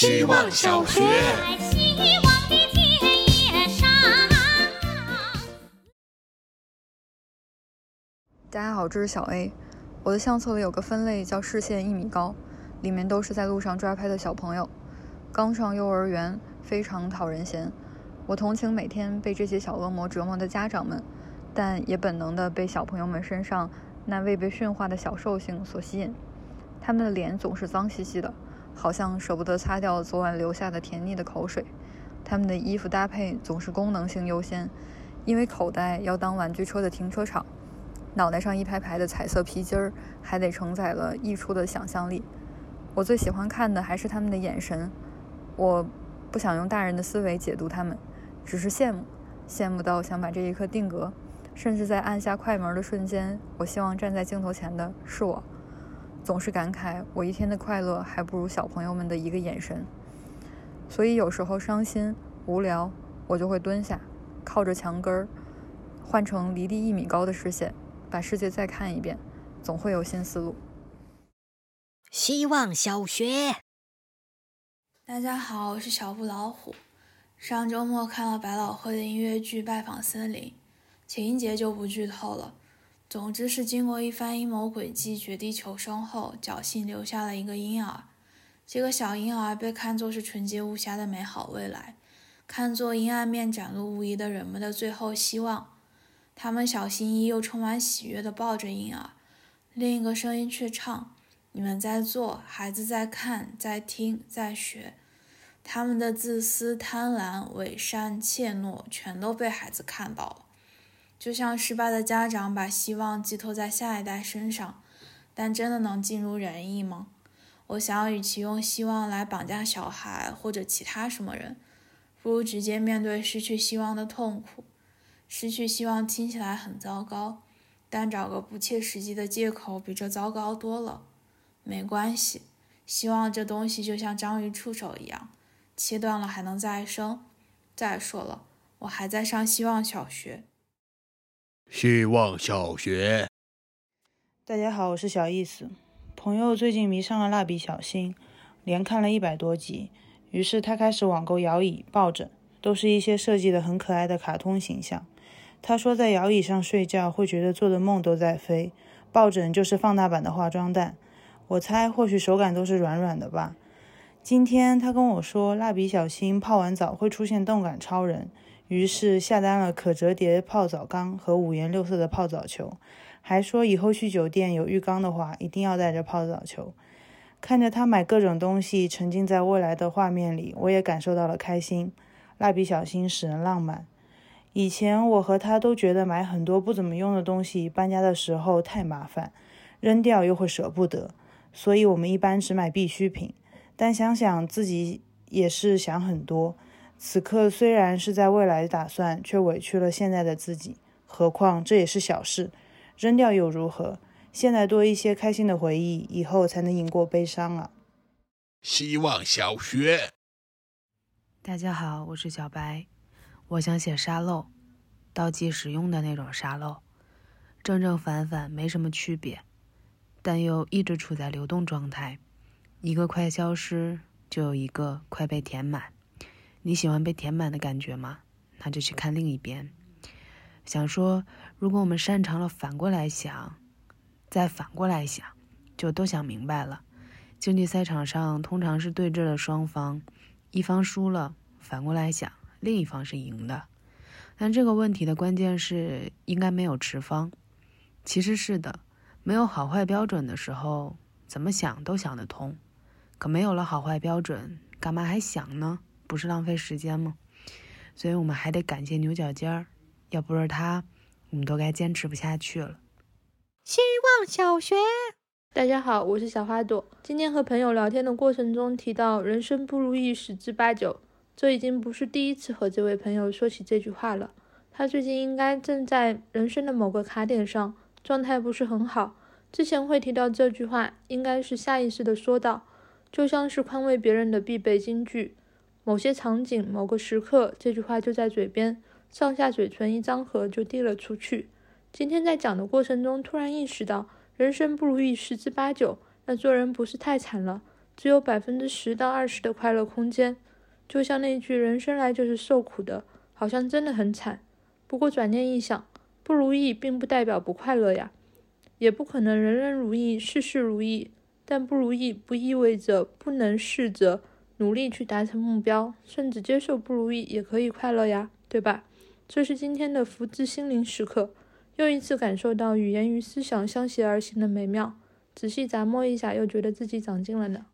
希望小学。大家好，这是小 A。我的相册里有个分类叫视线一米高，里面都是在路上抓拍的小朋友，刚上幼儿园，非常讨人嫌。我同情每天被这些小恶魔折磨的家长们，但也本能的被小朋友们身上那未被驯化的小兽性所吸引。他们的脸总是脏兮兮的，好像舍不得擦掉昨晚留下的甜腻的口水。他们的衣服搭配总是功能性优先，因为口袋要当玩具车的停车场。脑袋上一排排的彩色皮筋儿，还得承载了溢出的想象力。我最喜欢看的还是他们的眼神。我不想用大人的思维解读他们，只是羡慕，羡慕到想把这一刻定格。甚至在按下快门的瞬间，我希望站在镜头前的是我。总是感慨，我一天的快乐还不如小朋友们的一个眼神。所以有时候伤心、无聊，我就会蹲下，靠着墙根儿，换成离地一米高的视线。把世界再看一遍，总会有新思路。希望小学，大家好，我是小布老虎。上周末看了百老汇的音乐剧《拜访森林》，情节就不剧透了。总之是经过一番阴谋诡计、绝地求生后，侥幸留下了一个婴儿。这个小婴儿被看作是纯洁无瑕的美好未来，看作阴暗面展露无遗的人们的最后希望。他们小心翼翼又充满喜悦地抱着婴儿，另一个声音却唱：“你们在做，孩子在看，在听，在学。”他们的自私、贪婪、伪善、怯懦，全都被孩子看到了。就像失败的家长把希望寄托在下一代身上，但真的能尽如人意吗？我想，与其用希望来绑架小孩或者其他什么人，不如直接面对失去希望的痛苦。失去希望听起来很糟糕，但找个不切实际的借口比这糟糕多了。没关系，希望这东西就像章鱼触手一样，切断了还能再生。再说了，我还在上希望小学。希望小学，大家好，我是小意思。朋友最近迷上了蜡笔小新，连看了一百多集，于是他开始网购摇椅、抱枕，都是一些设计的很可爱的卡通形象。他说，在摇椅上睡觉会觉得做的梦都在飞，抱枕就是放大版的化妆蛋。我猜或许手感都是软软的吧。今天他跟我说，蜡笔小新泡完澡会出现动感超人，于是下单了可折叠泡澡缸和五颜六色的泡澡球，还说以后去酒店有浴缸的话，一定要带着泡澡球。看着他买各种东西，沉浸在未来的画面里，我也感受到了开心。蜡笔小新使人浪漫。以前我和他都觉得买很多不怎么用的东西，搬家的时候太麻烦，扔掉又会舍不得，所以我们一般只买必需品。但想想自己也是想很多，此刻虽然是在未来打算，却委屈了现在的自己。何况这也是小事，扔掉又如何？现在多一些开心的回忆，以后才能赢过悲伤啊！希望小学，大家好，我是小白。我想写沙漏，倒计时用的那种沙漏，正正反反没什么区别，但又一直处在流动状态，一个快消失，就有一个快被填满。你喜欢被填满的感觉吗？那就去看另一边。想说，如果我们擅长了反过来想，再反过来想，就都想明白了。竞技赛场上通常是对峙的双方，一方输了，反过来想。另一方是赢的，但这个问题的关键是应该没有持方。其实是的，没有好坏标准的时候，怎么想都想得通。可没有了好坏标准，干嘛还想呢？不是浪费时间吗？所以我们还得感谢牛角尖儿，要不是他，我们都该坚持不下去了。希望小学，大家好，我是小花朵。今天和朋友聊天的过程中提到“人生不如意十之八九”。这已经不是第一次和这位朋友说起这句话了。他最近应该正在人生的某个卡点上，状态不是很好。之前会提到这句话，应该是下意识的说道，就像是宽慰别人的必备金句。某些场景、某个时刻，这句话就在嘴边，上下嘴唇一张合就递了出去。今天在讲的过程中，突然意识到，人生不如意十之八九，那做人不是太惨了。只有百分之十到二十的快乐空间。就像那句“人生来就是受苦的”，好像真的很惨。不过转念一想，不如意并不代表不快乐呀，也不可能人人如意、事事如意。但不如意不意味着不能试着努力去达成目标，甚至接受不如意也可以快乐呀，对吧？这是今天的福至心灵时刻，又一次感受到语言与思想相携而行的美妙。仔细咂摸一下，又觉得自己长进了呢。